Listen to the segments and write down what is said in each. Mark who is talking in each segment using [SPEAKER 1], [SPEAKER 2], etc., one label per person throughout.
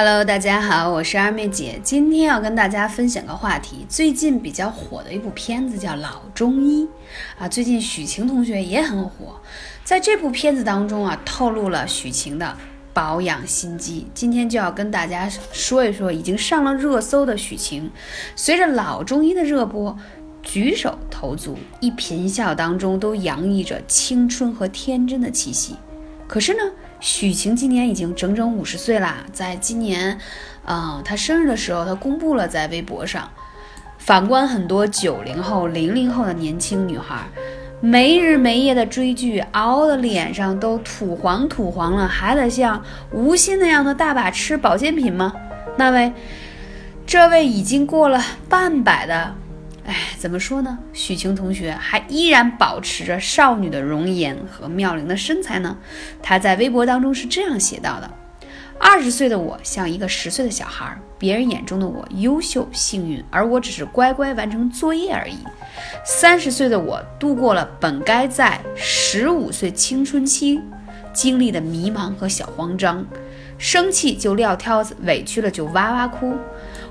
[SPEAKER 1] Hello，大家好，我是二妹姐，今天要跟大家分享个话题，最近比较火的一部片子叫《老中医》啊，最近许晴同学也很火，在这部片子当中啊，透露了许晴的保养心机。今天就要跟大家说一说，已经上了热搜的许晴，随着《老中医》的热播，举手投足、一颦一笑当中都洋溢着青春和天真的气息。可是呢？许晴今年已经整整五十岁啦，在今年，啊，她生日的时候，她公布了在微博上。反观很多九零后、零零后的年轻女孩，没日没夜的追剧，熬的脸上都土黄土黄了，还得像吴昕那样的大把吃保健品吗？那位，这位已经过了半百的。哎，怎么说呢？许晴同学还依然保持着少女的容颜和妙龄的身材呢。她在微博当中是这样写到的：二十岁的我像一个十岁的小孩，别人眼中的我优秀幸运，而我只是乖乖完成作业而已。三十岁的我度过了本该在十五岁青春期经历的迷茫和小慌张，生气就撂挑子，委屈了就哇哇哭。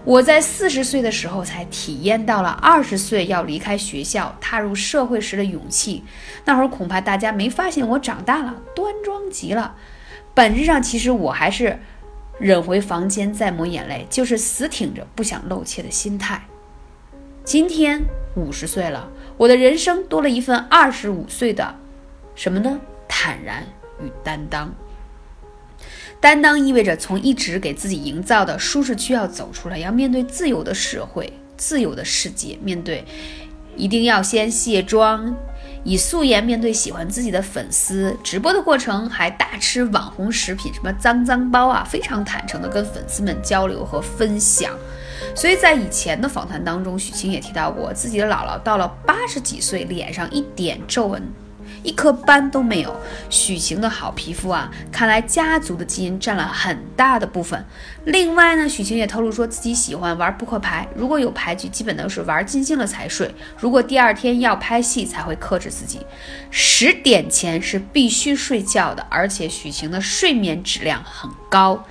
[SPEAKER 1] 我在四十岁的时候才体验到了二十岁要离开学校踏入社会时的勇气。那会儿恐怕大家没发现我长大了，端庄极了。本质上，其实我还是忍回房间再抹眼泪，就是死挺着不想露怯的心态。今天五十岁了，我的人生多了一份二十五岁的什么呢？坦然与担当。担当意味着从一直给自己营造的舒适区要走出来，要面对自由的社会、自由的世界。面对，一定要先卸妆，以素颜面对喜欢自己的粉丝。直播的过程还大吃网红食品，什么脏脏包啊，非常坦诚的跟粉丝们交流和分享。所以在以前的访谈当中，许晴也提到过，自己的姥姥到了八十几岁，脸上一点皱纹。一颗斑都没有，许晴的好皮肤啊，看来家族的基因占了很大的部分。另外呢，许晴也透露说自己喜欢玩扑克牌，如果有牌局，基本都是玩尽兴了才睡。如果第二天要拍戏，才会克制自己。十点前是必须睡觉的，而且许晴的睡眠质量很高，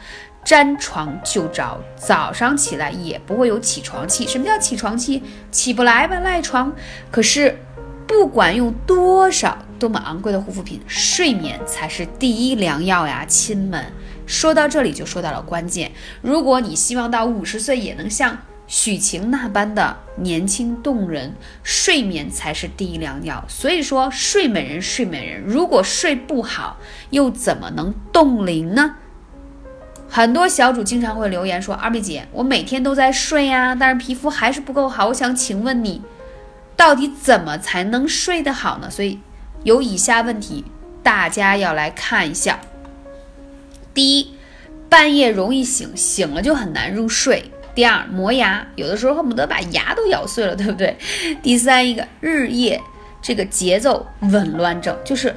[SPEAKER 1] 沾床就着，早上起来也不会有起床气。什么叫起床气？起不来吧，赖床。可是。不管用多少多么昂贵的护肤品，睡眠才是第一良药呀，亲们！说到这里就说到了关键。如果你希望到五十岁也能像许晴那般的年轻动人，睡眠才是第一良药。所以说，睡美人，睡美人，如果睡不好，又怎么能冻龄呢？很多小主经常会留言说：“二妹姐，我每天都在睡呀，但是皮肤还是不够好。我想请问你。”到底怎么才能睡得好呢？所以有以下问题，大家要来看一下。第一，半夜容易醒，醒了就很难入睡。第二，磨牙，有的时候恨不得把牙都咬碎了，对不对？第三，一个日夜这个节奏紊乱症，就是。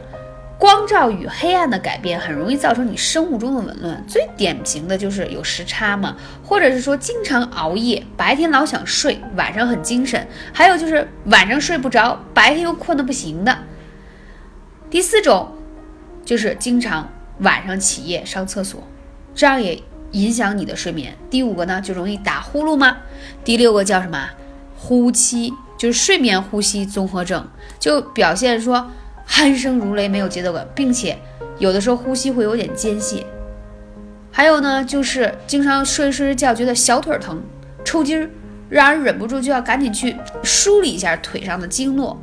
[SPEAKER 1] 光照与黑暗的改变很容易造成你生物钟的紊乱，最典型的就是有时差嘛，或者是说经常熬夜，白天老想睡，晚上很精神，还有就是晚上睡不着，白天又困得不行的。第四种就是经常晚上起夜上厕所，这样也影响你的睡眠。第五个呢就容易打呼噜吗？第六个叫什么？呼吸就是睡眠呼吸综合症，就表现说。鼾声如雷，没有节奏感，并且有的时候呼吸会有点间歇。还有呢，就是经常睡着睡着觉，觉得小腿疼、抽筋儿，让人忍不住就要赶紧去梳理一下腿上的经络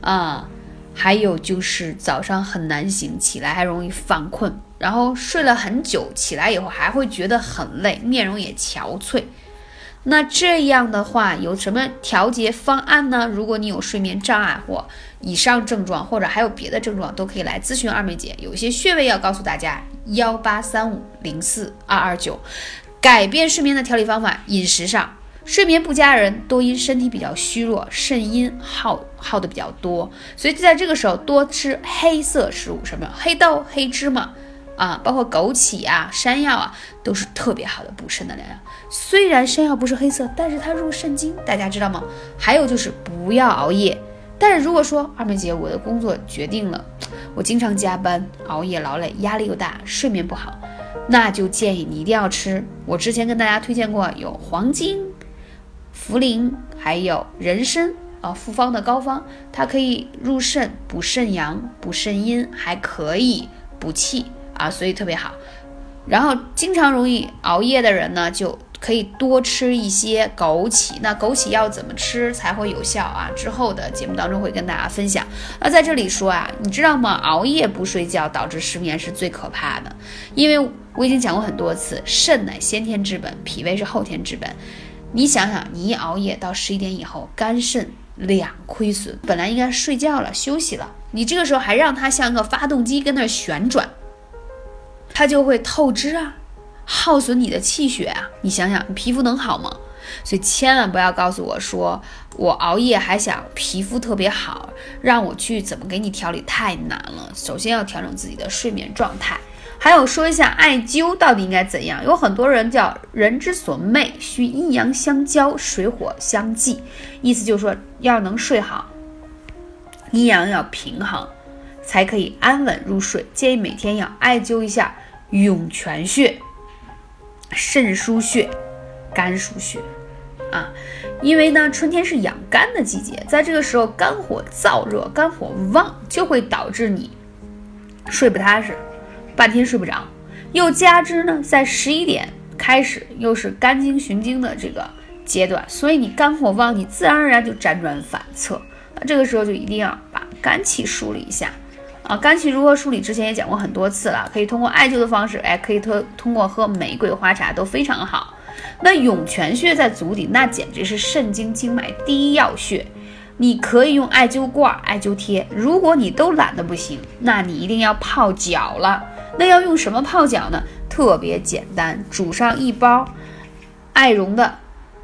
[SPEAKER 1] 啊。还有就是早上很难醒，起来还容易犯困，然后睡了很久，起来以后还会觉得很累，面容也憔悴。那这样的话，有什么调节方案呢？如果你有睡眠障碍或以上症状，或者还有别的症状，都可以来咨询二妹姐。有些穴位要告诉大家：幺八三五零四二二九。改变睡眠的调理方法，饮食上，睡眠不佳的人多因身体比较虚弱，肾阴耗耗的比较多，所以就在这个时候多吃黑色食物，什么黑豆、黑芝麻。啊，包括枸杞啊、山药啊，都是特别好的补肾的良药。虽然山药不是黑色，但是它入肾经，大家知道吗？还有就是不要熬夜。但是如果说二妹姐，我的工作决定了，我经常加班、熬夜、劳累，压力又大，睡眠不好，那就建议你一定要吃。我之前跟大家推荐过，有黄金、茯苓，还有人参啊，复方的膏方，它可以入肾、补肾阳、补肾阴，还可以补气啊，所以特别好。然后经常容易熬夜的人呢，就。可以多吃一些枸杞，那枸杞要怎么吃才会有效啊？之后的节目当中会跟大家分享。那在这里说啊，你知道吗？熬夜不睡觉导致失眠是最可怕的，因为我已经讲过很多次，肾乃先天之本，脾胃是后天之本。你想想，你一熬夜到十一点以后，肝肾两亏损，本来应该睡觉了休息了，你这个时候还让它像个发动机跟那旋转，它就会透支啊。耗损你的气血啊！你想想，你皮肤能好吗？所以千万不要告诉我说我熬夜还想皮肤特别好，让我去怎么给你调理太难了。首先要调整自己的睡眠状态，还有说一下艾灸到底应该怎样。有很多人叫人之所寐，需阴阳相交，水火相济，意思就是说要能睡好，阴阳要平衡，才可以安稳入睡。建议每天要艾灸一下涌泉穴。肾腧穴、肝腧穴啊，因为呢，春天是养肝的季节，在这个时候肝火燥热、肝火旺，就会导致你睡不踏实，半天睡不着。又加之呢，在十一点开始又是肝经循经的这个阶段，所以你肝火旺，你自然而然就辗转反侧。那这个时候就一定要把肝气梳理一下。啊，肝气如何梳理？之前也讲过很多次了，可以通过艾灸的方式，哎，可以通通过喝玫瑰花茶都非常好。那涌泉穴在足底，那简直是肾经经脉第一要穴，你可以用艾灸罐、艾灸贴。如果你都懒得不行，那你一定要泡脚了。那要用什么泡脚呢？特别简单，煮上一包艾绒的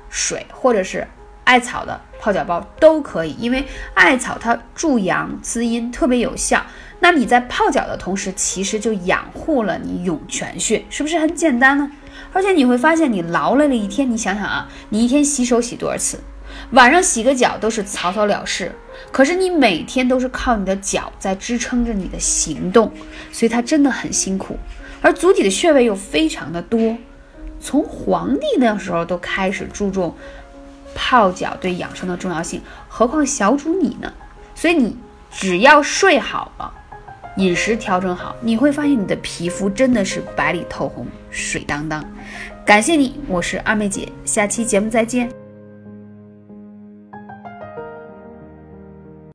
[SPEAKER 1] 水，或者是。艾草的泡脚包都可以，因为艾草它助阳滋阴特别有效。那你在泡脚的同时，其实就养护了你涌泉穴，是不是很简单呢？而且你会发现，你劳累了一天，你想想啊，你一天洗手洗多少次？晚上洗个脚都是草草了事，可是你每天都是靠你的脚在支撑着你的行动，所以它真的很辛苦。而足底的穴位又非常的多，从皇帝那时候都开始注重。泡脚对养生的重要性，何况小主你呢？所以你只要睡好了，饮食调整好，你会发现你的皮肤真的是白里透红、水当当。感谢你，我是二妹姐，下期节目再见。